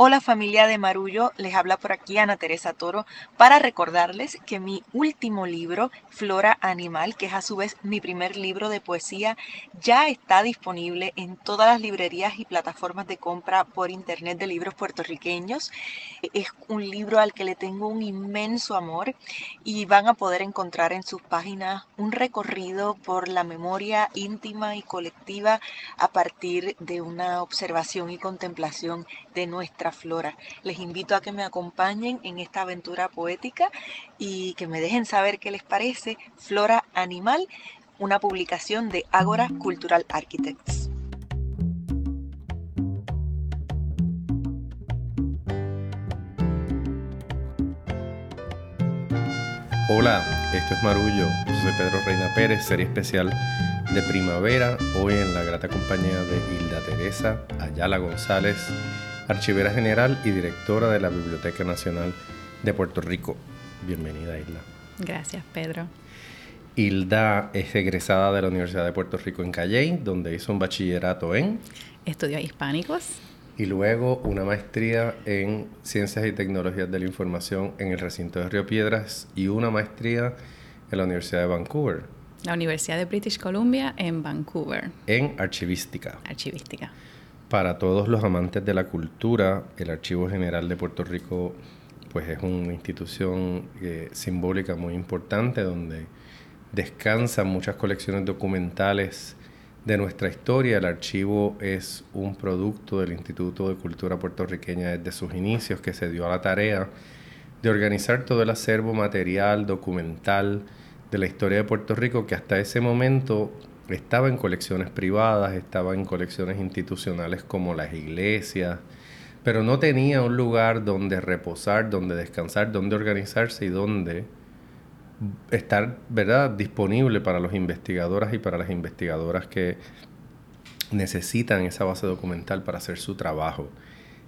Hola familia de Marullo, les habla por aquí Ana Teresa Toro para recordarles que mi último libro, Flora Animal, que es a su vez mi primer libro de poesía, ya está disponible en todas las librerías y plataformas de compra por internet de libros puertorriqueños. Es un libro al que le tengo un inmenso amor y van a poder encontrar en sus páginas un recorrido por la memoria íntima y colectiva a partir de una observación y contemplación de nuestra flora. Les invito a que me acompañen en esta aventura poética y que me dejen saber qué les parece Flora Animal, una publicación de Ágora Cultural Architects. Hola, esto es Marullo. Soy Pedro Reina Pérez, serie especial de primavera. Hoy en la grata compañía de Hilda Teresa Ayala González, archivera general y directora de la Biblioteca Nacional de Puerto Rico. Bienvenida, Hilda. Gracias, Pedro. Hilda es egresada de la Universidad de Puerto Rico en Calley, donde hizo un bachillerato en... Estudió hispánicos. Y luego una maestría en Ciencias y Tecnologías de la Información en el recinto de Río Piedras y una maestría en la Universidad de Vancouver. La Universidad de British Columbia en Vancouver. En archivística. Archivística. Para todos los amantes de la cultura, el Archivo General de Puerto Rico pues es una institución eh, simbólica muy importante donde descansan muchas colecciones documentales de nuestra historia. El archivo es un producto del Instituto de Cultura Puertorriqueña desde sus inicios que se dio a la tarea de organizar todo el acervo material, documental de la historia de Puerto Rico que hasta ese momento estaba en colecciones privadas, estaba en colecciones institucionales como las iglesias, pero no tenía un lugar donde reposar, donde descansar, donde organizarse y donde estar, ¿verdad?, disponible para los investigadores y para las investigadoras que necesitan esa base documental para hacer su trabajo.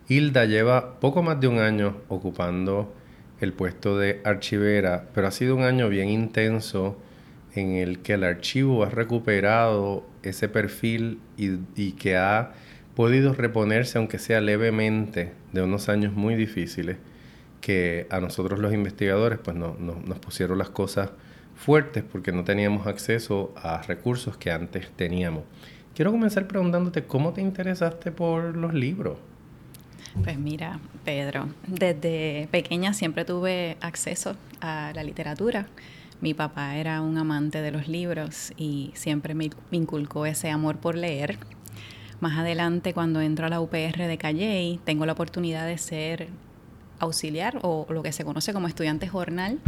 Hilda lleva poco más de un año ocupando el puesto de archivera, pero ha sido un año bien intenso en el que el archivo ha recuperado ese perfil y, que ha podido reponerse, aunque sea levemente, de unos años muy difíciles que a nosotros los investigadores pues no, nos pusieron las cosas fuertes porque no teníamos acceso a recursos que antes teníamos. Quiero comenzar preguntándote cómo te interesaste por los libros. Pues mira, Pedro, desde pequeña siempre tuve acceso a la literatura. Mi papá era un amante de los libros y siempre me inculcó ese amor por leer. Más adelante, cuando entro a la UPR de Calley, tengo la oportunidad de ser auxiliar o lo que se conoce como estudiante jornal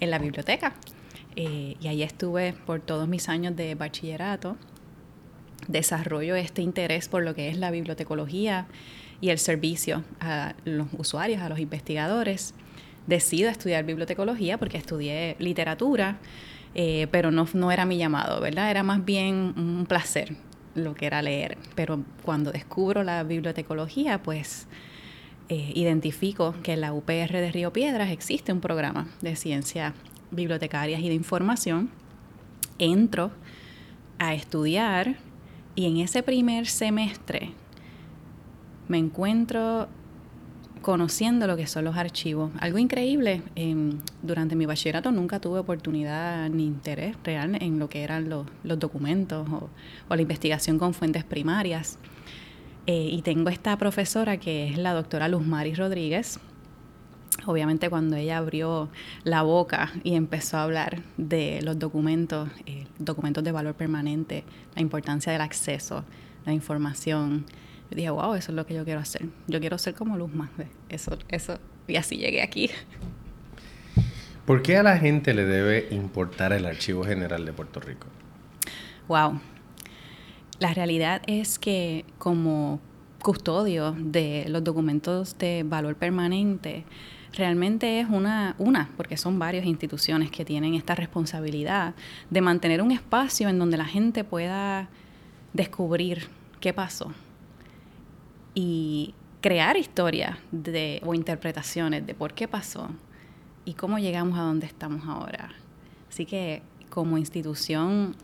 en la biblioteca. Eh, y ahí estuve por todos mis años de bachillerato. Desarrollo este interés por lo que es la bibliotecología y el servicio a los usuarios, a los investigadores decido estudiar bibliotecología porque estudié literatura, eh, pero no, no era mi llamado, ¿verdad? Era más bien un placer lo que era leer. Pero cuando descubro la bibliotecología, pues eh, identifico que en la UPR de Río Piedras existe un programa de ciencias bibliotecarias y de información. Entro a estudiar y en ese primer semestre me encuentro conociendo lo que son los archivos. Algo increíble, em, durante mi bachillerato nunca tuve oportunidad ni interés real en lo que eran los, documentos o, la investigación con fuentes primarias. Eh, y tengo esta profesora que es la doctora Luz Mari Rodríguez. Obviamente cuando ella abrió la boca y empezó a hablar de los documentos, eh, documentos de valor permanente, la importancia del acceso, la información, dije, wow, eso es lo que yo quiero hacer. Yo quiero ser como Luz más. Eso, eso. Y así llegué aquí. ¿Por qué a la gente le debe importar el Archivo General de Puerto Rico? Wow. La realidad es que como custodio de los documentos de valor permanente, realmente es una, una, porque son varias instituciones que tienen esta responsabilidad de mantener un espacio en donde la gente pueda descubrir qué pasó, y crear historias de, o interpretaciones de por qué pasó y cómo llegamos a donde estamos ahora. Así que como institución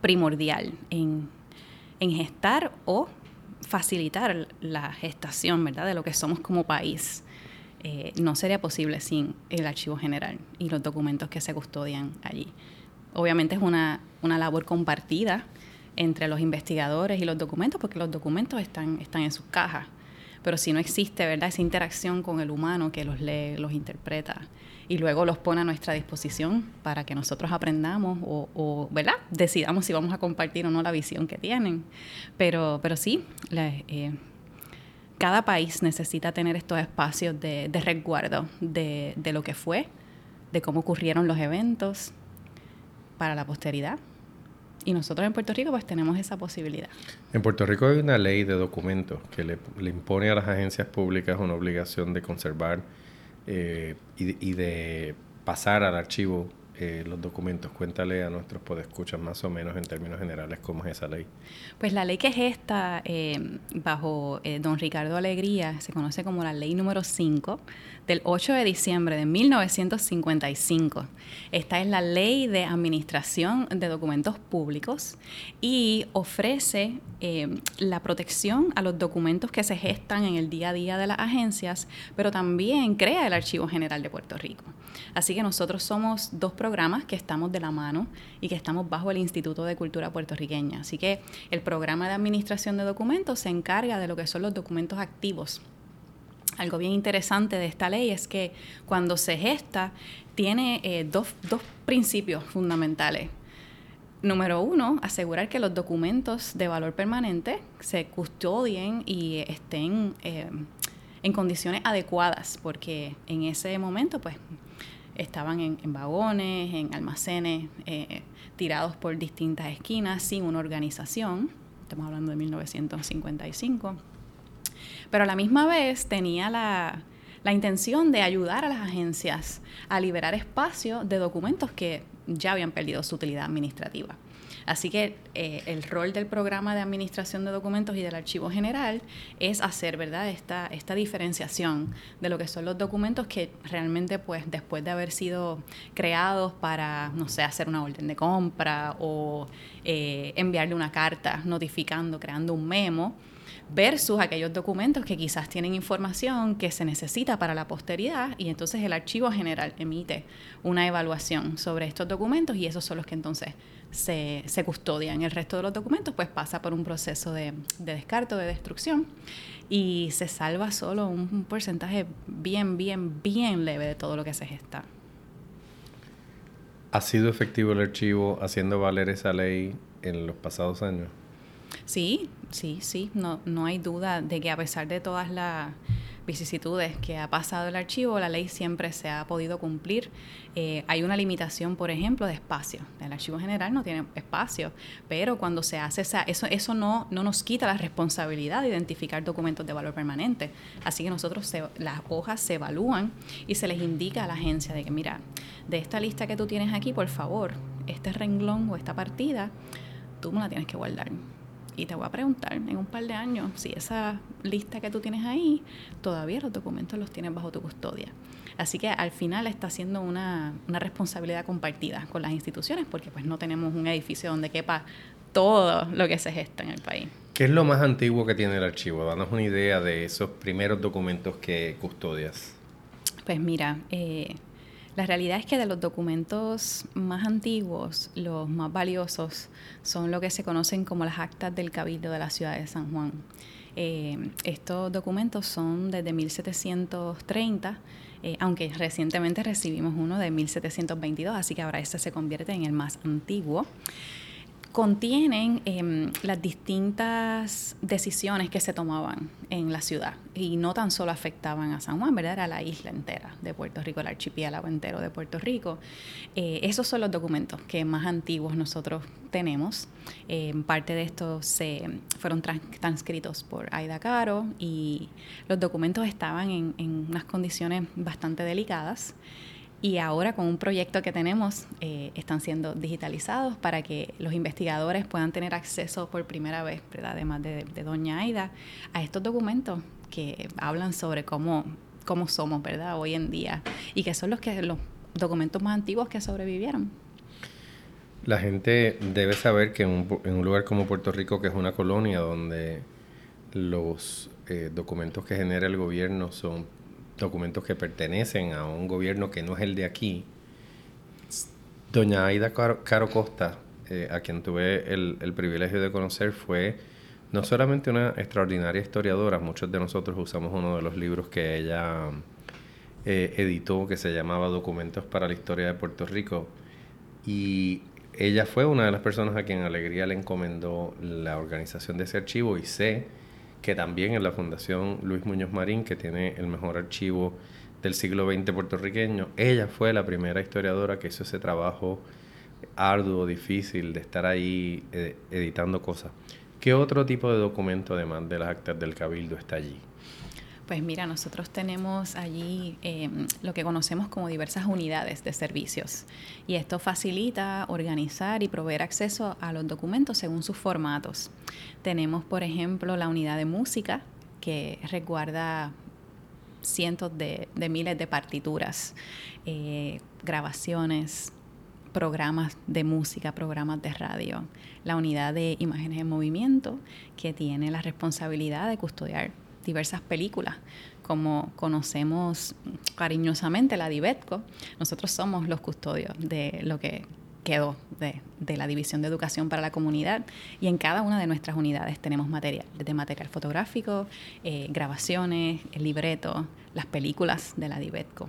primordial en, gestar o facilitar la gestación, ¿verdad?, de lo que somos como país. Eh, no sería posible sin el archivo general y los documentos que se custodian allí. Obviamente es una, una labor compartida entre los investigadores y los documentos, porque los documentos están, están en sus cajas. Pero si no existe, ¿verdad?, esa interacción con el humano que los lee, los interpreta y luego los pone a nuestra disposición para que nosotros aprendamos o, ¿verdad?, decidamos si vamos a compartir o no la visión que tienen. Pero, pero sí, eh, cada país necesita tener estos espacios de, resguardo de, de lo que fue, de cómo ocurrieron los eventos para la posteridad. Y nosotros en Puerto Rico pues tenemos esa posibilidad. En Puerto Rico hay una ley de documentos que le, impone a las agencias públicas una obligación de conservar eh, y, y, de pasar al archivo eh, los documentos. Cuéntale a nuestros podescuchas más o menos en términos generales cómo es esa ley. Pues la ley que es esta, eh, bajo eh, don Ricardo Alegría, se conoce como la ley número 5 del 8 de diciembre de 1955. Esta es la ley de administración de documentos públicos y ofrece la protección a los documentos que se gestan en el día a día de las agencias, pero también crea el Archivo General de Puerto Rico. Así que nosotros somos dos programas que estamos de la mano y que estamos bajo el Instituto de Cultura Puertorriqueña. Así que el programa de administración de documentos se encarga de lo que son los documentos activos. Algo bien interesante de esta ley es que cuando se gesta tiene eh, dos, principios fundamentales. Número uno, asegurar que los documentos de valor permanente se custodien y estén eh, en condiciones adecuadas, porque en ese momento, pues, estaban en, vagones, en almacenes, eh, tirados por distintas esquinas, sin una organización. Estamos hablando de 1955. Pero a la misma vez tenía la, la intención de ayudar a las agencias a liberar espacio de documentos que ya habían perdido su utilidad administrativa. Así que eh, el rol del programa de administración de documentos y del archivo general es hacer, ¿verdad?, esta, esta diferenciación de lo que son los documentos que realmente, pues, después de haber sido creados para, no sé, hacer una orden de compra o eh, enviarle una carta notificando, creando un memo, versus aquellos documentos que quizás tienen información que se necesita para la posteridad y entonces el archivo general emite una evaluación sobre estos documentos y esos son los que entonces se, se custodian. El resto de los documentos pues pasa por un proceso de, de descarte o de destrucción y se salva solo un, porcentaje bien, bien, bien leve de todo lo que se gesta. ¿Ha sido efectivo el archivo haciendo valer esa ley en los pasados años? Sí, sí, sí, no, no hay duda de que a pesar de todas las vicisitudes que ha pasado el archivo, la ley siempre se ha podido cumplir. Eh, hay una limitación, por ejemplo, de espacio. El archivo general no tiene espacio, pero cuando se hace esa, eso, eso no, no nos quita la responsabilidad de identificar documentos de valor permanente. Así que nosotros, las hojas se evalúan y se les indica a la agencia de que, mira, de esta lista que tú tienes aquí, por favor, este renglón o esta partida, tú me la tienes que guardar y te voy a preguntar en un par de años si esa lista que tú tienes ahí, todavía los documentos los tienes bajo tu custodia. Así que al final está siendo una, una responsabilidad compartida con las instituciones porque pues no tenemos un edificio donde quepa todo lo que se gesta en el país. ¿Qué es lo más antiguo que tiene el archivo? Danos una idea de esos primeros documentos que custodias. Pues mira, eh, la realidad es que de los documentos más antiguos, los más valiosos son lo que se conocen como las actas del Cabildo de la ciudad de San Juan. Eh, estos documentos son desde 1730, eh, aunque recientemente recibimos uno de 1722, así que ahora este se convierte en el más antiguo contienen em, las distintas decisiones que se tomaban en la ciudad y no tan solo afectaban a San Juan, ¿verdad? Era la isla entera de Puerto Rico, el archipiélago entero de Puerto Rico. Eh, esos son los documentos que más antiguos nosotros tenemos. Em, parte de estos se fueron transcritos por Aida Caro y los documentos estaban en, en unas condiciones bastante delicadas y ahora con un proyecto que tenemos eh, están siendo digitalizados para que los investigadores puedan tener acceso por primera vez, además de, Doña Aida, a estos documentos que hablan sobre cómo, cómo somos ¿verdad? hoy en día y que son los, que, los documentos más antiguos que sobrevivieron. La gente debe saber que en un, en un lugar como Puerto Rico, que es una colonia donde los eh, documentos que genera el gobierno son documentos que pertenecen a un gobierno que no es el de aquí. Doña Aida Caro, Costa, eh, a quien tuve el, privilegio de conocer, fue no solamente una extraordinaria historiadora, muchos de nosotros usamos uno de los libros que ella eh, editó que se llamaba Documentos para la Historia de Puerto Rico, y ella fue una de las personas a quien Alegría le encomendó la organización de ese archivo y sé que también en la Fundación Luis Muñoz Marín, que tiene el mejor archivo del siglo XX puertorriqueño, ella fue la primera historiadora que hizo ese trabajo arduo, difícil, de estar ahí eh, editando cosas. ¿Qué otro tipo de documento, además de las actas del Cabildo, está allí? Pues mira, nosotros tenemos allí em, lo que conocemos como diversas unidades de servicios y esto facilita organizar y proveer acceso a los documentos según sus formatos. Tenemos, por ejemplo, la unidad de música que resguarda cientos de, miles de partituras, eh, grabaciones, programas de música, programas de radio. La unidad de imágenes en movimiento que tiene la responsabilidad de custodiar diversas películas, como conocemos cariñosamente la Dibetco, nosotros somos los custodios de lo que quedó de, la División de Educación para la Comunidad y en cada una de nuestras unidades tenemos material, desde material fotográfico, eh, grabaciones, el libreto, las películas de la Dibetco.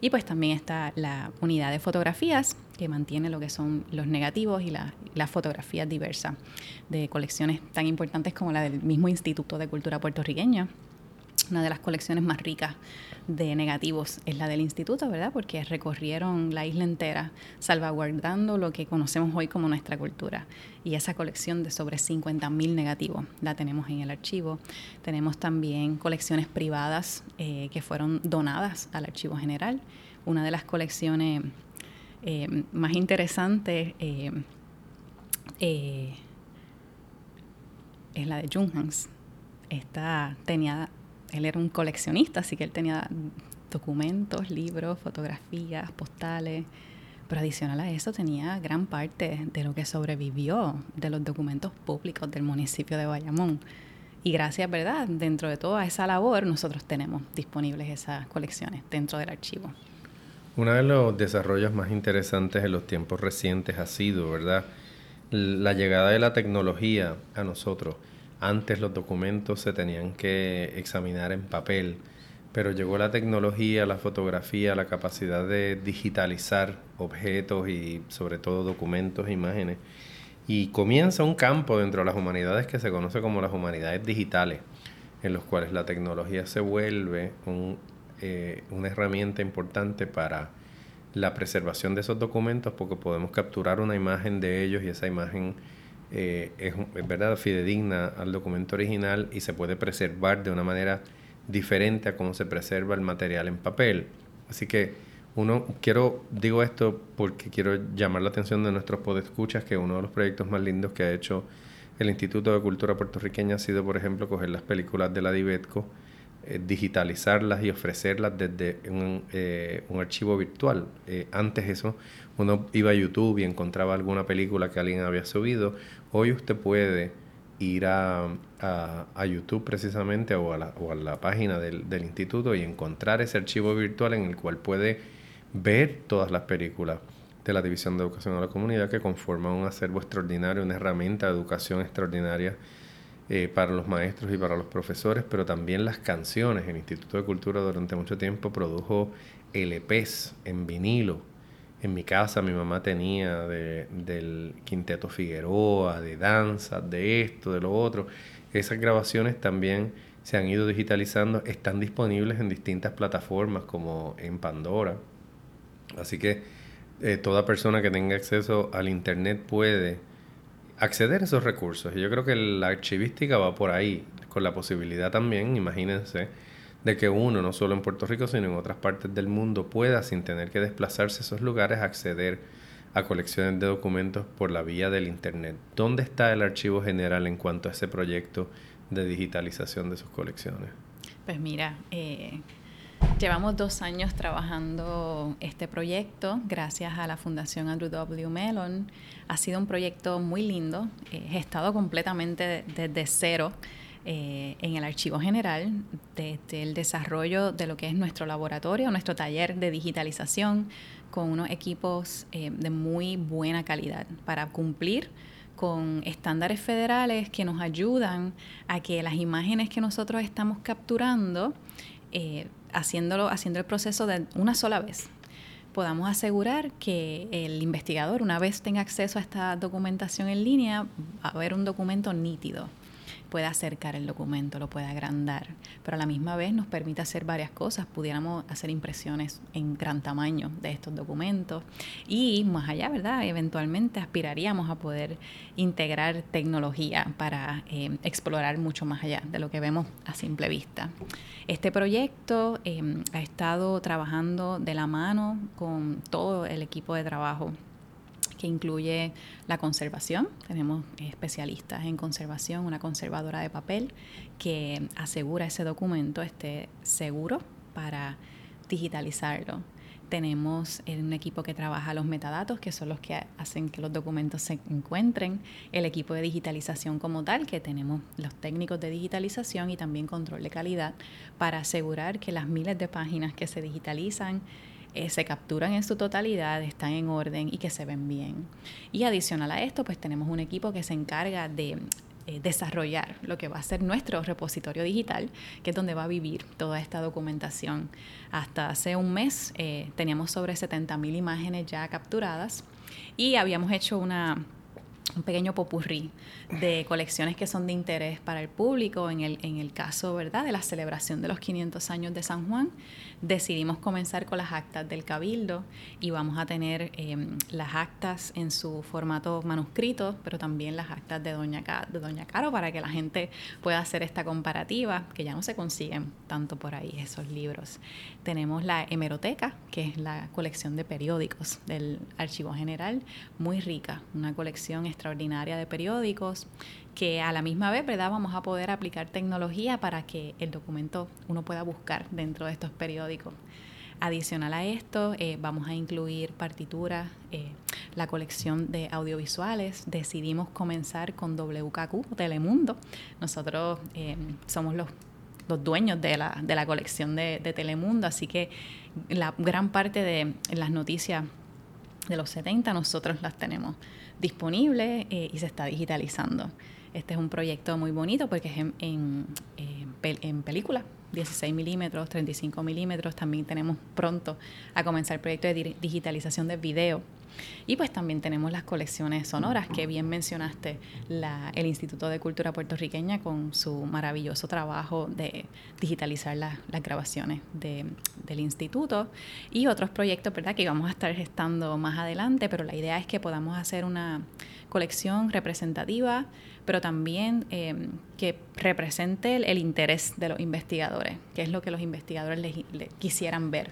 Y pues también está la unidad de fotografías que mantiene lo que son los negativos y las fotografías diversas de colecciones tan importantes como la del mismo Instituto de Cultura Puertorriqueña, una de las colecciones más ricas de negativos es la del instituto, ¿verdad? Porque recorrieron la isla entera salvaguardando lo que conocemos hoy como nuestra cultura. Y esa colección de sobre 50.000 negativos la tenemos en el archivo. Tenemos también colecciones privadas eh, que fueron donadas al Archivo General. Una de las colecciones eh, más interesantes eh, es la de Junghans. Esta tenía él era un coleccionista, así que él tenía documentos, libros, fotografías, postales, pero adicional a eso tenía gran parte de lo que sobrevivió de los documentos públicos del municipio de Bayamón. Y gracias, ¿verdad? Dentro de toda esa labor, nosotros tenemos disponibles esas colecciones dentro del archivo. Uno de los desarrollos más interesantes en los tiempos recientes ha sido, ¿verdad? La llegada de la tecnología a nosotros. Antes los documentos se tenían que examinar en papel, pero llegó la tecnología, la fotografía, la capacidad de digitalizar objetos y sobre todo documentos, imágenes. Y comienza un campo dentro de las humanidades que se conoce como las humanidades digitales, en los cuales la tecnología se vuelve eh, una herramienta importante para la preservación de esos documentos porque podemos capturar una imagen de ellos y esa imagen eh, es, verdad fidedigna al documento original y se puede preservar de una manera diferente a cómo se preserva el material en papel. Así que uno, quiero, digo esto porque quiero llamar la atención de nuestros podescuchas que uno de los proyectos más lindos que ha hecho el Instituto de Cultura Puertorriqueña ha sido, por ejemplo, coger las películas de la Dibetco, eh, digitalizarlas y ofrecerlas desde un, eh, un archivo virtual. antes eso, uno iba a YouTube y encontraba alguna película que alguien había subido. Hoy usted puede ir a, a, YouTube precisamente o a la, o a la página del, del, instituto y encontrar ese archivo virtual en el cual puede ver todas las películas de la División de Educación a la Comunidad que conforman un acervo extraordinario, una herramienta de educación extraordinaria eh, para los maestros y para los profesores, pero también las canciones. El Instituto de Cultura durante mucho tiempo produjo LPs en vinilo en mi casa mi mamá tenía de, del Quinteto Figueroa, de danza, de esto, de lo otro. Esas grabaciones también se han ido digitalizando, están disponibles en distintas plataformas como en Pandora. Así que eh, toda persona que tenga acceso al Internet puede acceder a esos recursos. Y yo creo que la archivística va por ahí, con la posibilidad también, imagínense, de que uno, no solo en Puerto Rico, sino en otras partes del mundo, pueda, sin tener que desplazarse a esos lugares, acceder a colecciones de documentos por la vía del Internet. ¿Dónde está el archivo general en cuanto a ese proyecto de digitalización de sus colecciones? Pues mira, eh, llevamos dos años trabajando este proyecto gracias a la Fundación Andrew W. Mellon. Ha sido un proyecto muy lindo, eh, gestado completamente desde cero eh, en el archivo general, desde el desarrollo de lo que es nuestro laboratorio, nuestro taller de digitalización, con unos equipos eh, de muy buena calidad para cumplir con estándares federales que nos ayudan a que las imágenes que nosotros estamos capturando, eh, haciéndolo, haciendo el proceso de una sola vez, podamos asegurar que el investigador, una vez tenga acceso a esta documentación en línea, va a ver un documento nítido puede acercar el documento, lo puede agrandar, pero a la misma vez nos permite hacer varias cosas. Pudiéramos hacer impresiones en gran tamaño de estos documentos y más allá, ¿verdad? Eventualmente aspiraríamos a poder integrar tecnología para eh, explorar mucho más allá de lo que vemos a simple vista. Este proyecto eh, ha estado trabajando de la mano con todo el equipo de trabajo que incluye la conservación. Tenemos especialistas en conservación, una conservadora de papel que asegura ese documento esté seguro para digitalizarlo. Tenemos un equipo que trabaja los metadatos, que son los que hacen que los documentos se encuentren. El equipo de digitalización como tal, que tenemos los técnicos de digitalización y también control de calidad para asegurar que las miles de páginas que se digitalizan eh, se capturan en su totalidad, están en orden y que se ven bien. Y adicional a esto, pues tenemos un equipo que se encarga de eh, desarrollar lo que va a ser nuestro repositorio digital, que es donde va a vivir toda esta documentación. Hasta hace un mes eh, teníamos sobre 70.000 imágenes ya capturadas y habíamos hecho una un pequeño popurrí de colecciones que son de interés para el público. En el, en el caso ¿verdad? de la celebración de los 500 años de San Juan, decidimos comenzar con las actas del Cabildo y vamos a tener em, las actas en su formato manuscrito, pero también las actas de Doña, de Doña Caro para que la gente pueda hacer esta comparativa, que ya no se consiguen tanto por ahí esos libros. Tenemos la hemeroteca, que es la colección de periódicos del Archivo General, muy rica, una colección extraordinaria de periódicos que a la misma vez, ¿verdad? Vamos a poder aplicar tecnología para que el documento uno pueda buscar dentro de estos periódicos. Adicional a esto, eh, vamos a incluir partituras, eh, la colección de audiovisuales. Decidimos comenzar con WKQ, Telemundo. Nosotros eh, somos los, los dueños de la, de la colección de, de, Telemundo, así que la gran parte de las noticias de los 70 nosotros las tenemos disponibles y se está digitalizando. Este es un proyecto muy bonito porque es en, en, en película, 16 milímetros, 35 milímetros. También tenemos pronto a comenzar el proyecto de digitalización de video. Y pues también tenemos las colecciones sonoras, que bien mencionaste el Instituto de Cultura Puertorriqueña con su maravilloso trabajo de digitalizar las grabaciones del instituto y otros proyectos, ¿verdad?, que vamos a estar gestando más adelante, pero la idea es que podamos hacer una colección representativa pero también em, que represente el, interés de los investigadores, que es lo que los investigadores quisieran ver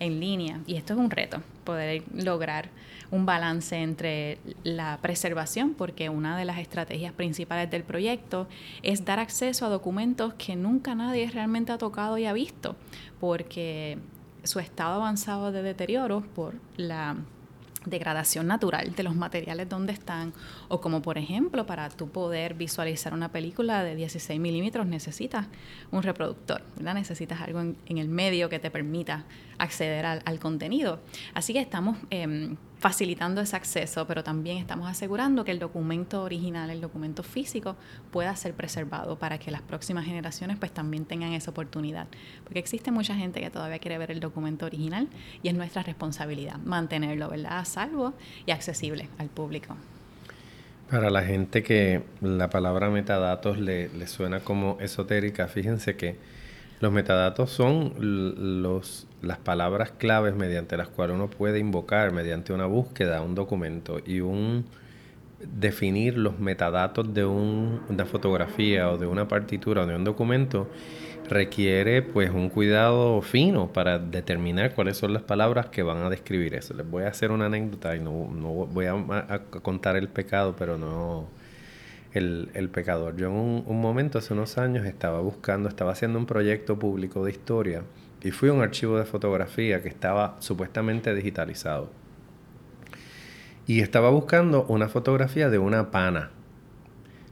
en línea. Y esto es un reto, poder lograr un balance entre la preservación, porque una de las estrategias principales del proyecto es dar acceso a documentos que nunca nadie realmente ha tocado y ha visto, porque su estado avanzado de deterioro por la degradación natural de los materiales donde están, o como por ejemplo para tú poder visualizar una película de 16 milímetros necesitas un reproductor, ¿verdad? necesitas algo en, el medio que te permita acceder al, contenido. Así que estamos em, facilitando ese acceso, pero también estamos asegurando que el documento original, el documento físico, pueda ser preservado para que las próximas generaciones pues también tengan esa oportunidad. Porque existe mucha gente que todavía quiere ver el documento original y es nuestra responsabilidad mantenerlo, ¿verdad?, a salvo y accesible al público. Para la gente que la palabra metadatos le, le suena como esotérica, fíjense que los metadatos son los, las palabras claves mediante las cuales uno puede invocar mediante una búsqueda un documento y un definir los metadatos de una fotografía o de una partitura o de un documento requiere pues un cuidado fino para determinar cuáles son las palabras que van a describir eso. Les voy a hacer una anécdota y no, no voy a contar el pecado, pero no el, pecador. Yo en un, momento, hace unos años, estaba buscando, estaba haciendo un proyecto público de historia y fui a un archivo de fotografía que estaba supuestamente digitalizado. Y estaba buscando una fotografía de una pana,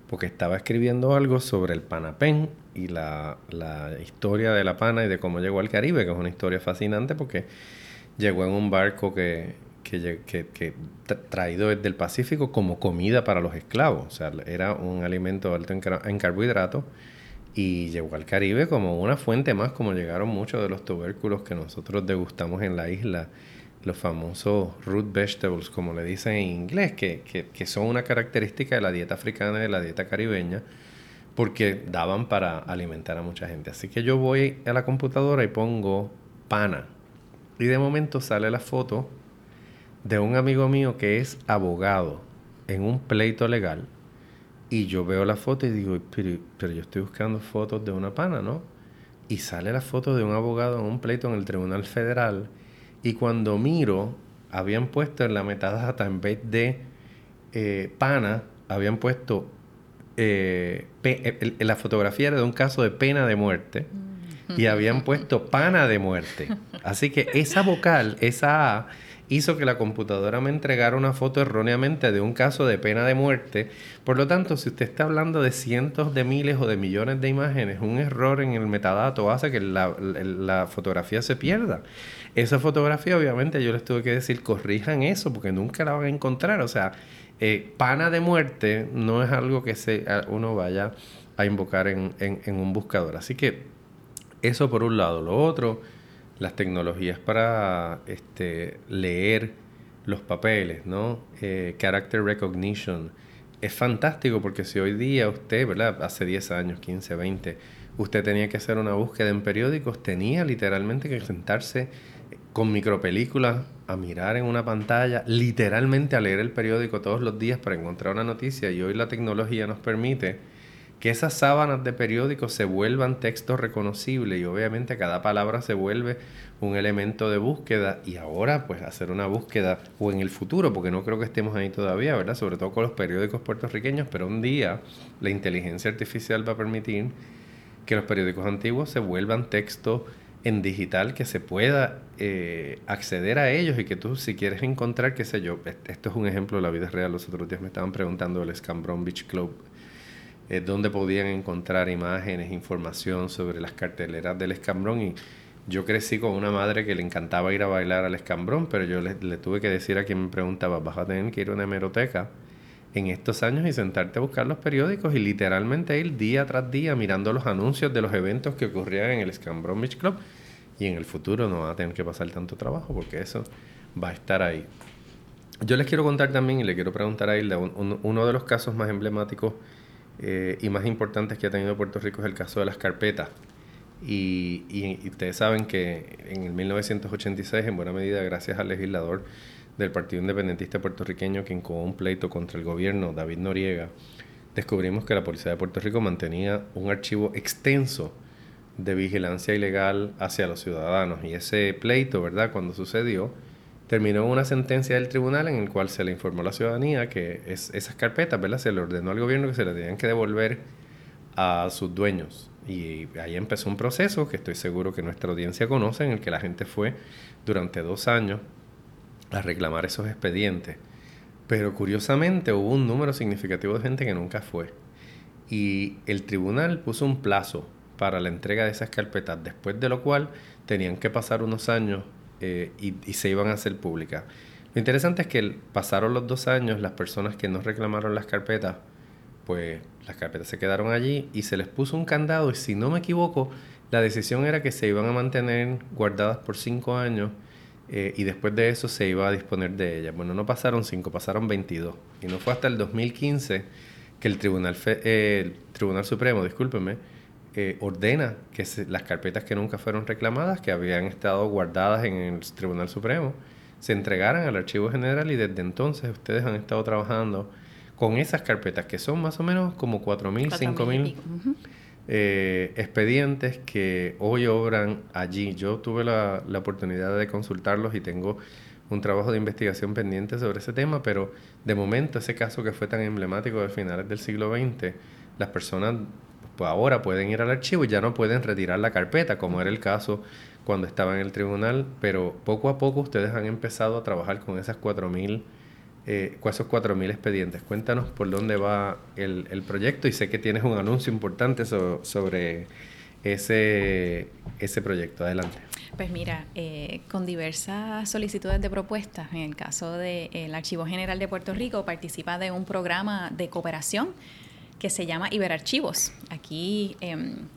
porque estaba escribiendo algo sobre el Panapén y la, historia de la pana y de cómo llegó al Caribe, que es una historia fascinante porque llegó en un barco que, que, traído desde el Pacífico como comida para los esclavos. O sea, era un alimento alto en, en carbohidratos y llegó al Caribe como una fuente más, como llegaron muchos de los tubérculos que nosotros degustamos en la isla los famosos root vegetables, como le dicen en inglés, que, que, son una característica de la dieta africana y de la dieta caribeña, porque daban para alimentar a mucha gente. Así que yo voy a la computadora y pongo pana. Y de momento sale la foto de un amigo mío que es abogado en un pleito legal. Y yo veo la foto y digo, pero, pero yo estoy buscando fotos de una pana, ¿no? Y sale la foto de un abogado en un pleito en el Tribunal Federal y cuando miro, habían puesto en la metadata, en vez de eh, pana, habían puesto eh, la fotografía era de un caso de pena de muerte y habían puesto pana de muerte. Así que esa vocal, esa A, hizo que la computadora me entregara una foto erróneamente de un caso de pena de muerte. Por lo tanto, si usted está hablando de cientos de miles o de millones de imágenes, un error en el metadato hace que la, fotografía se pierda. Esa fotografía, obviamente, yo les tuve que decir, corrijan eso, porque nunca la van a encontrar. O sea, eh, pana de muerte no es algo que se, uno vaya a invocar en, en, un buscador. Así que eso por un lado. Lo otro, las tecnologías para este, leer los papeles, ¿no? Eh, character recognition. Es fantástico porque si hoy día usted, ¿verdad? Hace 10 años, 15, 20, usted tenía que hacer una búsqueda en periódicos, tenía literalmente que sentarse con micropelículas a mirar en una pantalla, literalmente a leer el periódico todos los días para encontrar una noticia y hoy la tecnología nos permite que esas sábanas de periódicos se vuelvan textos reconocibles y obviamente cada palabra se vuelve un elemento de búsqueda y ahora pues hacer una búsqueda o en el futuro, porque no creo que estemos ahí todavía, ¿verdad? Sobre todo con los periódicos puertorriqueños, pero un día la inteligencia artificial va a permitir que los periódicos antiguos se vuelvan textos en digital que se pueda eh, acceder a ellos y que tú si quieres encontrar, qué sé yo, esto es un ejemplo de la vida real, los otros días me estaban preguntando el Scambron Beach Club, eh, dónde podían encontrar imágenes, información sobre las carteleras del Escambrón y yo crecí con una madre que le encantaba ir a bailar al Escambrón, pero yo le, le tuve que decir a quien me preguntaba, vas a tener que ir a una hemeroteca en estos años y sentarte a buscar los periódicos y literalmente ir día tras día mirando los anuncios de los eventos que ocurrían en el Scambron Beach Club y en el futuro no va a tener que pasar tanto trabajo porque eso va a estar ahí. Yo les quiero contar también y le quiero preguntar a Hilda, uno de los casos más emblemáticos eh, y más importantes que ha tenido Puerto Rico es el caso de las carpetas. Y, ustedes saben que en el 1986, en buena medida gracias al legislador del Partido Independentista Puertorriqueño, quien con un pleito contra el gobierno, David Noriega, descubrimos que la Policía de Puerto Rico mantenía un archivo extenso de vigilancia ilegal hacia los ciudadanos. Y ese pleito, ¿verdad?, cuando sucedió, terminó una sentencia del tribunal en el cual se le informó a la ciudadanía que es, esas carpetas, ¿verdad?, se le ordenó al gobierno que se le tenían que devolver a sus dueños. Y ahí empezó un proceso que estoy seguro que nuestra audiencia conoce, en el que la gente fue durante dos años a reclamar esos expedientes. Pero curiosamente hubo un número significativo de gente que nunca fue. Y el tribunal puso un plazo para la entrega de esas carpetas, después de lo cual tenían que pasar unos años eh, y, se iban a hacer públicas. Lo interesante es que pasaron los dos años, las personas que no reclamaron las carpetas, pues las carpetas se quedaron allí y se les puso un candado y si no me equivoco, la decisión era que se iban a mantener guardadas por cinco años eh, y después de eso se iba a disponer de ella. Bueno, no pasaron cinco, pasaron 22. Y no fue hasta el 2015 que el Tribunal, eh, el Tribunal Supremo, discúlpeme, eh, ordena que las carpetas que nunca fueron reclamadas, que habían estado guardadas en el Tribunal Supremo, se entregaran al Archivo General y desde entonces ustedes han estado trabajando con esas carpetas, que son más o menos como 4.000, 5.000 eh, expedientes que hoy obran allí. Yo tuve la, la, oportunidad de consultarlos y tengo un trabajo de investigación pendiente sobre ese tema, pero de momento ese caso que fue tan emblemático de finales del siglo XX, las personas pues ahora pueden ir al archivo y ya no pueden retirar la carpeta, como era el caso cuando estaba en el tribunal, pero poco a poco ustedes han empezado a trabajar con esas 4.000 eh, esos 4.000 expedientes. Cuéntanos por dónde va el, el, proyecto y sé que tienes un anuncio importante sobre ese, ese proyecto. Adelante. Pues mira, eh, con diversas solicitudes de propuestas, en el caso del Archivo General de Puerto Rico, participa de un programa de cooperación que se llama Iberarchivos. Aquí, em,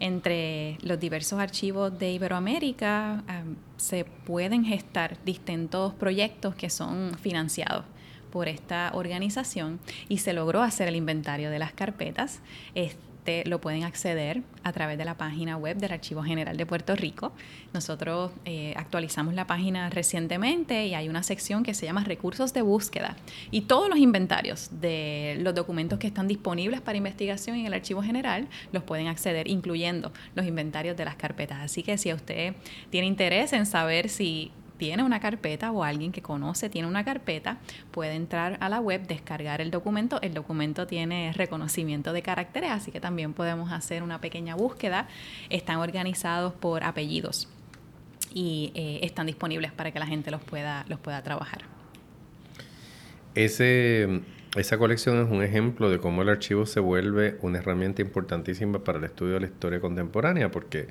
entre los diversos archivos de Iberoamérica, em, se pueden gestar distintos proyectos que son financiados por esta organización y se logró hacer el inventario de las carpetas. Este, lo pueden acceder a través de la página web del Archivo General de Puerto Rico. Nosotros eh, actualizamos la página recientemente y hay una sección que se llama Recursos de Búsqueda. Y todos los inventarios de los documentos que están disponibles para investigación en el Archivo General los pueden acceder, incluyendo los inventarios de las carpetas. Así que si usted tiene interés en saber si tiene una carpeta o alguien que conoce tiene una carpeta, puede entrar a la web, descargar el documento. El documento tiene reconocimiento de caracteres, así que también podemos hacer una pequeña búsqueda. Están organizados por apellidos y eh, están disponibles para que la gente los pueda, los pueda trabajar. Ese, esa colección es un ejemplo de cómo el archivo se vuelve una herramienta importantísima para el estudio de la historia contemporánea, porque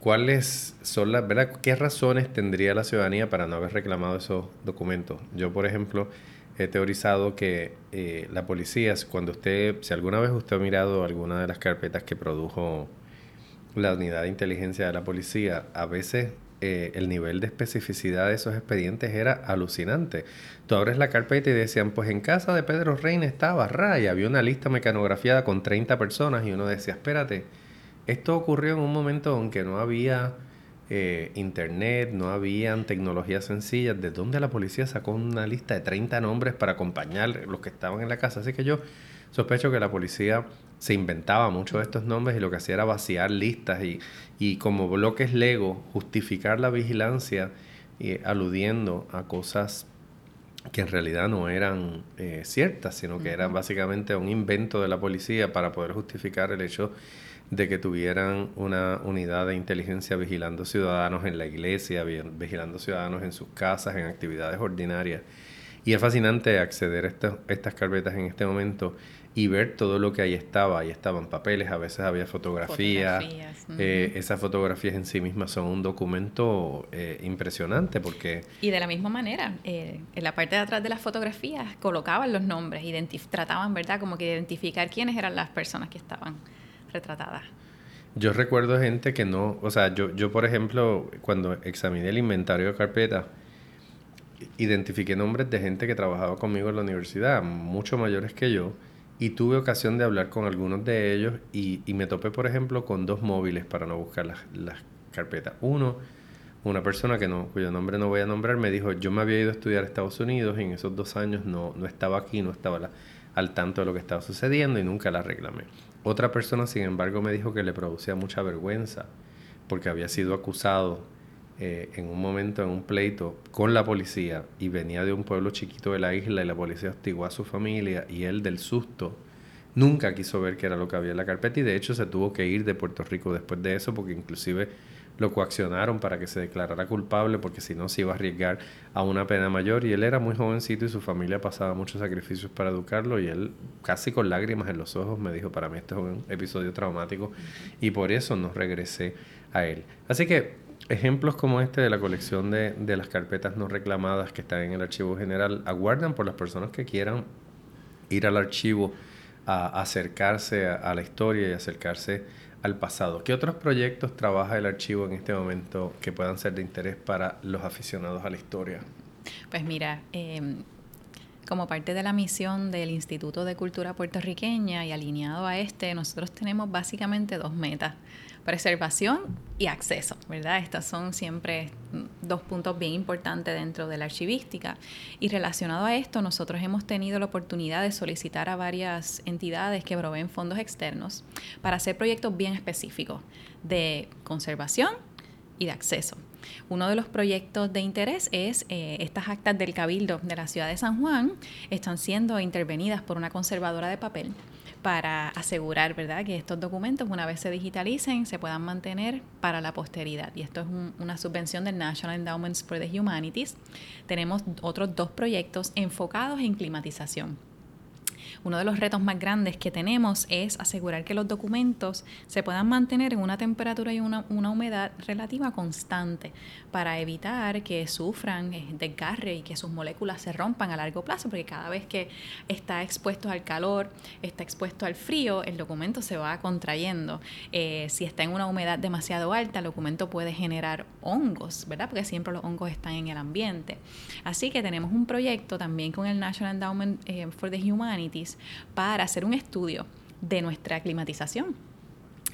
¿Cuáles son las, verdad, qué razones tendría la ciudadanía para no haber reclamado esos documentos? Yo, por ejemplo, he teorizado que eh, la policía, cuando usted, si alguna vez usted ha mirado alguna de las carpetas que produjo la unidad de inteligencia de la policía, a veces eh, el nivel de especificidad de esos expedientes era alucinante. Tú abres la carpeta y decían, pues en casa de Pedro Reina estaba Raya, había una lista mecanografiada con 30 personas y uno decía, espérate, esto ocurrió en un momento en que no había eh, internet, no habían tecnologías sencillas. ¿De dónde la policía sacó una lista de 30 nombres para acompañar los que estaban en la casa? Así que yo sospecho que la policía se inventaba muchos de estos nombres y lo que hacía era vaciar listas y, y como bloques Lego justificar la vigilancia eh, aludiendo a cosas que en realidad no eran eh, ciertas, sino que eran básicamente un invento de la policía para poder justificar el hecho de que tuvieran una unidad de inteligencia vigilando ciudadanos en la iglesia, vigilando ciudadanos en sus casas, en actividades ordinarias. Y es fascinante acceder a estas, carpetas en este momento y ver todo lo que ahí estaba. Ahí estaban papeles, a veces había fotografías. Eh, esas fotografías en sí mismas son un documento eh, impresionante porque... Y de la misma manera, eh, en la parte de atrás de las fotografías colocaban los nombres, trataban, ¿verdad? Como que identificar quiénes eran las personas que estaban retratada. Yo recuerdo gente que no, o sea, yo, yo por ejemplo, cuando examiné el inventario de carpeta, identifiqué nombres de gente que trabajaba conmigo en la universidad, mucho mayores que yo, y tuve ocasión de hablar con algunos de ellos y, me topé, por ejemplo, con dos móviles para no buscar las, carpetas. Uno, una persona que no, cuyo nombre no voy a nombrar, me dijo, yo me había ido a estudiar a Estados Unidos y en esos dos años no, no estaba aquí, no estaba al tanto de lo que estaba sucediendo y nunca la reclamé. Otra persona, sin embargo, me dijo que le producía mucha vergüenza porque había sido acusado eh, en un momento, en un pleito con la policía y venía de un pueblo chiquito de la isla y la policía hostigó a su familia y él del susto nunca quiso ver qué era lo que había en la carpeta y de hecho se tuvo que ir de Puerto Rico después de eso porque inclusive lo coaccionaron para que se declarara culpable porque si no se iba a arriesgar a una pena mayor y él era muy jovencito y su familia pasaba muchos sacrificios para educarlo y él casi con lágrimas en los ojos me dijo para mí esto es un episodio traumático y por eso no regresé a él. Así que ejemplos como este de la colección de, de las carpetas no reclamadas que están en el archivo general aguardan por las personas que quieran ir al archivo a acercarse a la historia y acercarse al pasado. ¿Qué otros proyectos trabaja el archivo en este momento que puedan ser de interés para los aficionados a la historia? Pues mira, em, como parte de la misión del Instituto de Cultura Puertorriqueña y alineado a este, nosotros tenemos básicamente dos metas preservación y acceso, ¿verdad? Estos son siempre dos puntos bien importantes dentro de la archivística. Y relacionado a esto, nosotros hemos tenido la oportunidad de solicitar a varias entidades que proveen fondos externos para hacer proyectos bien específicos de conservación y de acceso. Uno de los proyectos de interés es eh, estas actas del Cabildo de la ciudad de San Juan están siendo intervenidas por una conservadora de papel para asegurar, ¿verdad?, que estos documentos, una vez se digitalicen, se puedan mantener para la posteridad. Y esto es una subvención del National Endowments for the Humanities. Tenemos otros dos proyectos enfocados en climatización uno de los retos más grandes que tenemos es asegurar que los documentos se puedan mantener en una temperatura y una, humedad relativa constante para evitar que sufran eh, desgarre y que sus moléculas se rompan a largo plazo, porque cada vez que está expuesto al calor, está expuesto al frío, el documento se va contrayendo. Eh, si está en una humedad demasiado alta, el documento puede generar hongos, ¿verdad? Porque siempre los hongos están en el ambiente. Así que tenemos un proyecto también con el National Endowment eh, for the Humanities para hacer un estudio de nuestra climatización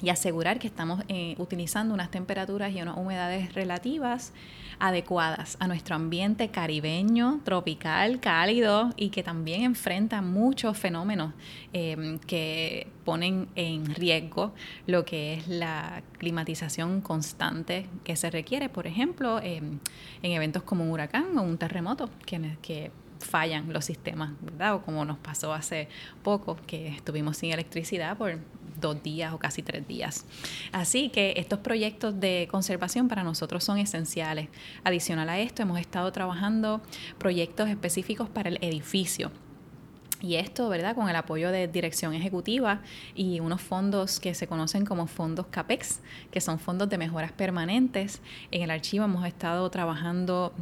y asegurar que estamos eh, utilizando unas temperaturas y unas humedades relativas adecuadas a nuestro ambiente caribeño, tropical, cálido y que también enfrenta muchos fenómenos em, que ponen en riesgo lo que es la climatización constante que se requiere, por ejemplo, em, en eventos como un huracán o un terremoto, que fallan los sistemas, ¿verdad? O como nos pasó hace poco, que estuvimos sin electricidad por dos días o casi tres días. Así que estos proyectos de conservación para nosotros son esenciales. Adicional a esto, hemos estado trabajando proyectos específicos para el edificio. Y esto, ¿verdad? Con el apoyo de dirección ejecutiva y unos fondos que se conocen como fondos CAPEX, que son fondos de mejoras permanentes. En el archivo hemos estado trabajando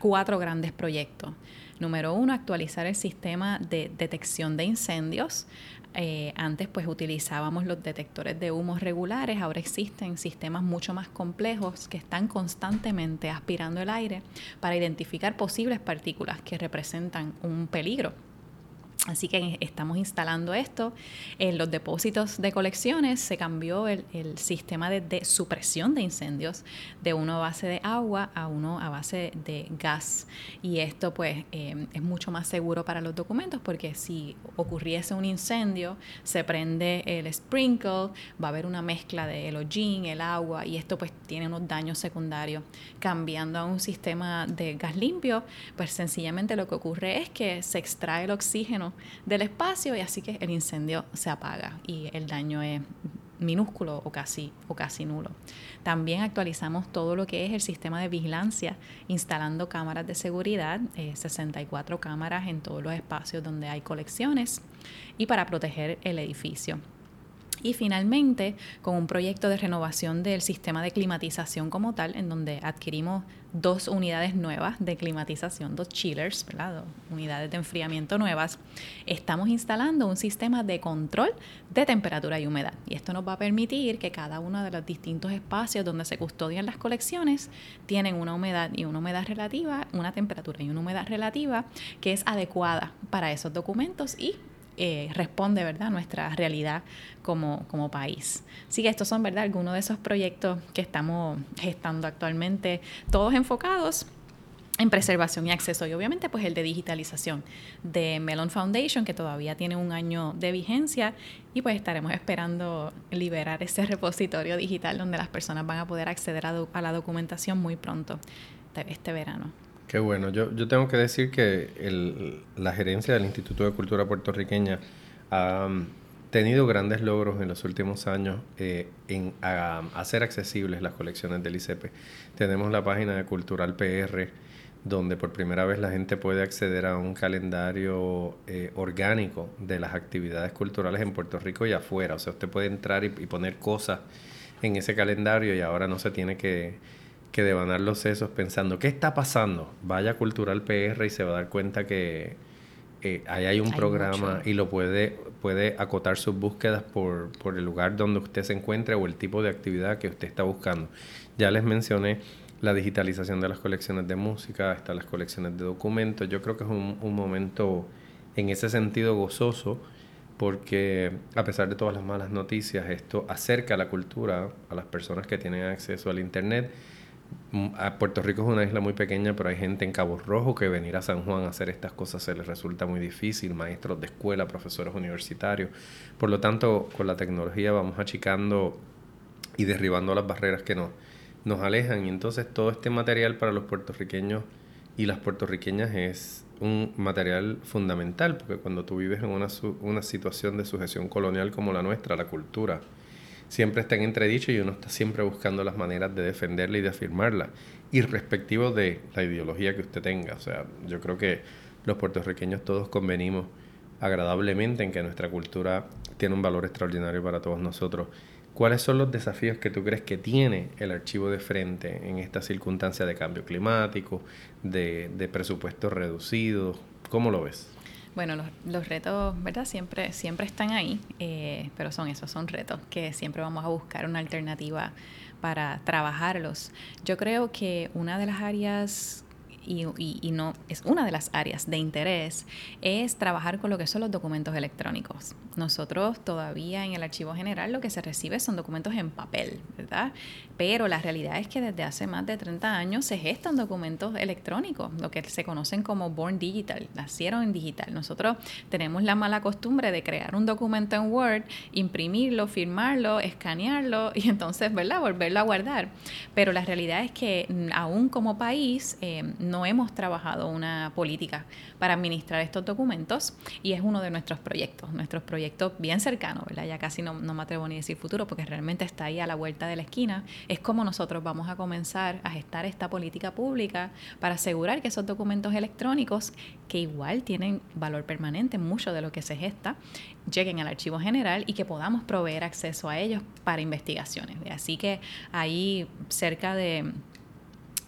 cuatro grandes proyectos. Número uno, actualizar el sistema de detección de incendios. Eh, antes pues utilizábamos los detectores de humos regulares, ahora existen sistemas mucho más complejos que están constantemente aspirando el aire para identificar posibles partículas que representan un peligro Así que estamos instalando esto. En los depósitos de colecciones se cambió el, sistema de, supresión de incendios de uno a base de agua a uno a base de gas. Y esto pues em, es mucho más seguro para los documentos porque si ocurriese un incendio, se prende el sprinkle, va a haber una mezcla de hollín, el agua y esto pues tiene unos daños secundarios. Cambiando a un sistema de gas limpio, pues sencillamente lo que ocurre es que se extrae el oxígeno del espacio y así que el incendio se apaga y el daño es minúsculo o casi, o casi nulo. También actualizamos todo lo que es el sistema de vigilancia, instalando cámaras de seguridad, 64 eh, cámaras en todos los espacios donde hay colecciones y para proteger el edificio. Y finalmente, con un proyecto de renovación del sistema de climatización como tal, en donde adquirimos dos unidades nuevas de climatización, dos chillers, ¿verdad? unidades de enfriamiento nuevas, estamos instalando un sistema de control de temperatura y humedad. Y esto nos va a permitir que cada uno de los distintos espacios donde se custodian las colecciones tienen una humedad y una humedad relativa, una temperatura y una humedad relativa que es adecuada para esos documentos y eh, responde ¿verdad? nuestra realidad como, como país. Así que estos son ¿verdad? algunos de esos proyectos que estamos gestando actualmente, todos enfocados en preservación y acceso y obviamente pues el de digitalización de Melon Foundation que todavía tiene un año de vigencia y pues estaremos esperando liberar ese repositorio digital donde las personas van a poder acceder a, la documentación muy pronto este verano. Qué bueno. Yo, yo tengo que decir que el, la gerencia del Instituto de Cultura Puertorriqueña ha um, tenido grandes logros en los últimos años eh, en hacer accesibles las colecciones del ICP. Tenemos la página de Cultural PR, donde por primera vez la gente puede acceder a un calendario eh, orgánico de las actividades culturales en Puerto Rico y afuera. O sea, usted puede entrar y poner cosas en ese calendario y ahora no se tiene que que devanar los sesos pensando, ¿qué está pasando? Vaya Cultural PR y se va a dar cuenta que eh, ahí hay un programa y lo puede, puede acotar sus búsquedas por, por el lugar donde usted se encuentre o el tipo de actividad que usted está buscando. Ya les mencioné la digitalización de las colecciones de música, hasta las colecciones de documentos. Yo creo que es un, un momento en ese sentido gozoso porque a pesar de todas las malas noticias, esto acerca la cultura a las personas que tienen acceso al Internet Puerto Rico es una isla muy pequeña, pero hay gente en Cabo Rojo que venir a San Juan a hacer estas cosas se les resulta muy difícil, maestros de escuela, profesores universitarios. Por lo tanto, con la tecnología vamos achicando y derribando las barreras que nos, nos alejan. Y entonces todo este material para los puertorriqueños y las puertorriqueñas es un material fundamental, porque cuando tú vives en una, una situación de sujeción colonial como la nuestra, la cultura, siempre está en entredicho y uno está siempre buscando las maneras de defenderla y de afirmarla, irrespectivo de la ideología que usted tenga. O sea, yo creo que los puertorriqueños todos convenimos agradablemente en que nuestra cultura tiene un valor extraordinario para todos nosotros. ¿Cuáles son los desafíos que tú crees que tiene el archivo de frente en esta circunstancia de cambio climático, de, de presupuestos reducidos? ¿Cómo lo ves? Bueno, los, retos, ¿verdad? Siempre, siempre están ahí, eh, pero son esos, son retos que siempre vamos a buscar una alternativa para trabajarlos. Yo creo que una de las áreas y, no es una de las áreas de interés, es trabajar con lo que son los documentos electrónicos. Nosotros todavía en el archivo general lo que se recibe son documentos en papel, ¿verdad? Pero la realidad es que desde hace más de 30 años se gestan documentos electrónicos, lo que se conocen como Born Digital, nacieron en digital. Nosotros tenemos la mala costumbre de crear un documento en Word, imprimirlo, firmarlo, escanearlo y entonces, ¿verdad? Volverlo a guardar. Pero la realidad es que mm, aún como país eh, no no hemos trabajado una política para administrar estos documentos y es uno de nuestros proyectos, nuestros proyectos bien cercanos, ¿verdad? Ya casi no, me atrevo ni a decir futuro porque realmente está ahí a la vuelta de la esquina. Es como nosotros vamos a comenzar a gestar esta política pública para asegurar que esos documentos electrónicos, que igual tienen valor permanente, mucho de lo que se gesta, lleguen al archivo general y que podamos proveer acceso a ellos para investigaciones. Así que ahí cerca de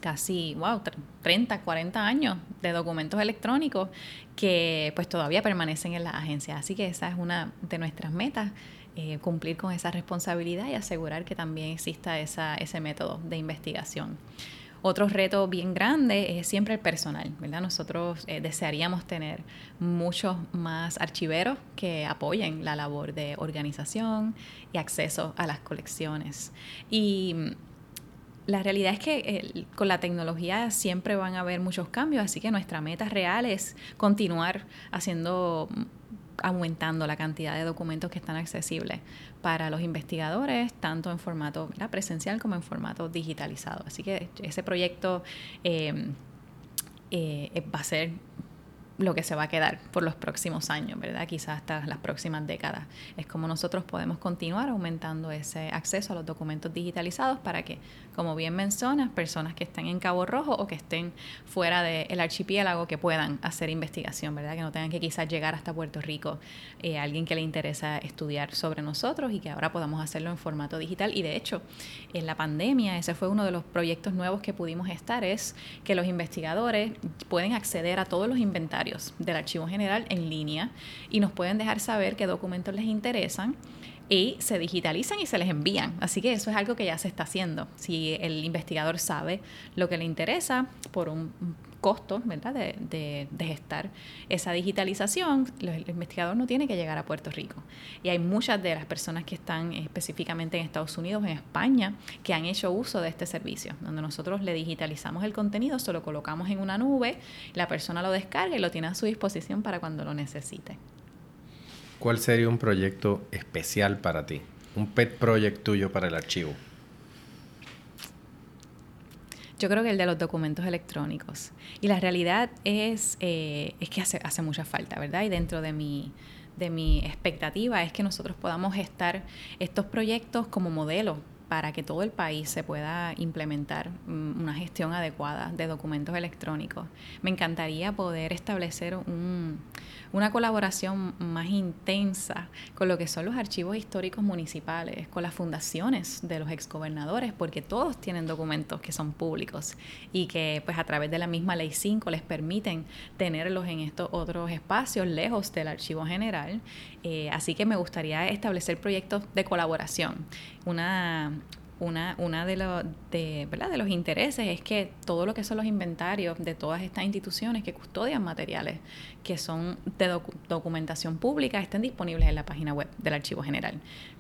casi, wow, 30, 40 años de documentos electrónicos que pues todavía permanecen en la agencia. Así que esa es una de nuestras metas, eh, cumplir con esa responsabilidad y asegurar que también exista esa, ese método de investigación. Otro reto bien grande es siempre el personal, ¿verdad? Nosotros eh, desearíamos tener muchos más archiveros que apoyen la labor de organización y acceso a las colecciones. Y la realidad es que con la tecnología siempre van a haber muchos cambios, así que nuestra meta real es continuar haciendo mm, aumentando la cantidad de documentos que están accesibles para los investigadores, tanto en formato presencial como en formato digitalizado. Así que ese proyecto eh, eh, va a ser lo que se va a quedar por los próximos años, ¿verdad? Quizás hasta las próximas décadas. Es como nosotros podemos continuar aumentando ese acceso a los documentos digitalizados para que, como bien mencionas, personas que estén en Cabo Rojo o que estén fuera del archipiélago que puedan hacer investigación, ¿verdad? Que no tengan que quizás llegar hasta Puerto Rico, eh, alguien que le interesa estudiar sobre nosotros y que ahora podamos hacerlo en formato digital. Y de hecho, en la pandemia, ese fue uno de los proyectos nuevos que pudimos estar, es que los investigadores pueden acceder a todos los inventarios del Archivo General en línea y nos pueden dejar saber qué documentos les interesan y se digitalizan y se les envían. Así que eso es algo que ya se está haciendo. Si el investigador sabe lo que le interesa por un costo ¿verdad? De, de, gestar esa digitalización, el investigador no tiene que llegar a Puerto Rico. Y hay muchas de las personas que están específicamente en Estados Unidos, en España, que han hecho uso de este servicio, donde nosotros le digitalizamos el contenido, se lo colocamos en una nube, la persona lo descarga y lo tiene a su disposición para cuando lo necesite. ¿Cuál sería un proyecto especial para ti? Un pet project tuyo para el archivo. Yo creo que el de los documentos electrónicos. Y la realidad es, eh, es que hace, hace mucha falta, ¿verdad? Y dentro de mi, de mi expectativa es que nosotros podamos gestar estos proyectos como modelo para que todo el país se pueda implementar mm, una gestión adecuada de documentos electrónicos. Me encantaría poder establecer una colaboración más intensa con lo que son los archivos históricos municipales, con las fundaciones de los exgobernadores, porque todos tienen documentos que son públicos y que pues a través de la misma ley 5 les permiten tenerlos en estos otros espacios lejos del archivo general. Eh, así que me gustaría establecer proyectos de colaboración. Una, una, una de, los de, ¿verdad? de los intereses es que todo lo que son los inventarios de todas estas instituciones que custodian materiales que son de documentación pública estén disponibles en la página web del Archivo General.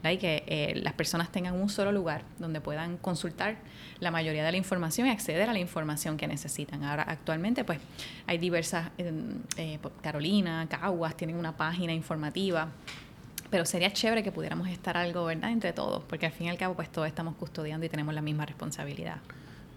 Y que eh, las personas tengan un solo lugar donde puedan consultar la mayoría de la información y acceder a la información que necesitan. Ahora, actualmente, pues hay diversas, eh, Carolina, Caguas, tienen una página informativa pero sería chévere que pudiéramos estar algo, ¿verdad? Entre todos, porque al fin y al cabo, pues todos estamos custodiando y tenemos la misma responsabilidad.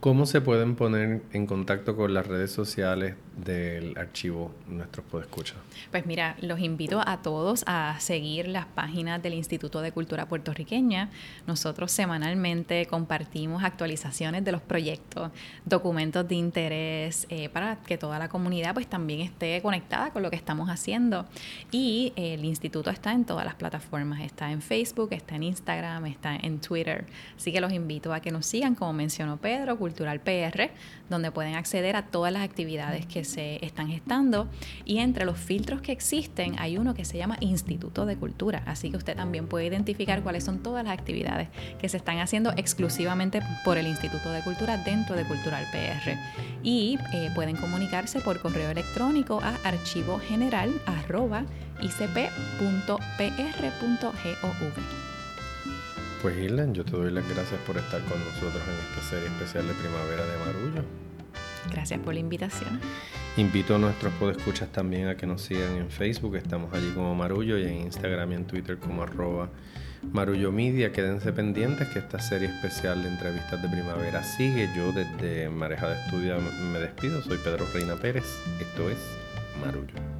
¿Cómo se pueden poner en contacto con las redes sociales del archivo Nuestros Podescuchas? Pues mira, los invito a todos a seguir las páginas del Instituto de Cultura Puertorriqueña. Nosotros semanalmente compartimos actualizaciones de los proyectos, documentos de interés eh, para que toda la comunidad pues también esté conectada con lo que estamos haciendo. Y eh, el instituto está en todas las plataformas, está en Facebook, está en Instagram, está en Twitter. Así que los invito a que nos sigan, como mencionó Pedro, Cultural PR, donde pueden acceder a todas las actividades que se están gestando. Y entre los filtros que existen hay uno que se llama Instituto de Cultura. Así que usted también puede identificar cuáles son todas las actividades que se están haciendo exclusivamente por el Instituto de Cultura dentro de Cultural PR. Y eh, pueden comunicarse por correo electrónico a archivogeneral.icp.pr.gov. Pues Irland, yo te doy las gracias por estar con nosotros en esta serie especial de Primavera de Marullo. Gracias por la invitación. Invito a nuestros podescuchas también a que nos sigan en Facebook, estamos allí como Marullo y en Instagram y en Twitter como arroba Marullo Media. Quédense pendientes que esta serie especial de entrevistas de primavera sigue. Yo desde Mareja de Estudio me despido, soy Pedro Reina Pérez, esto es Marullo.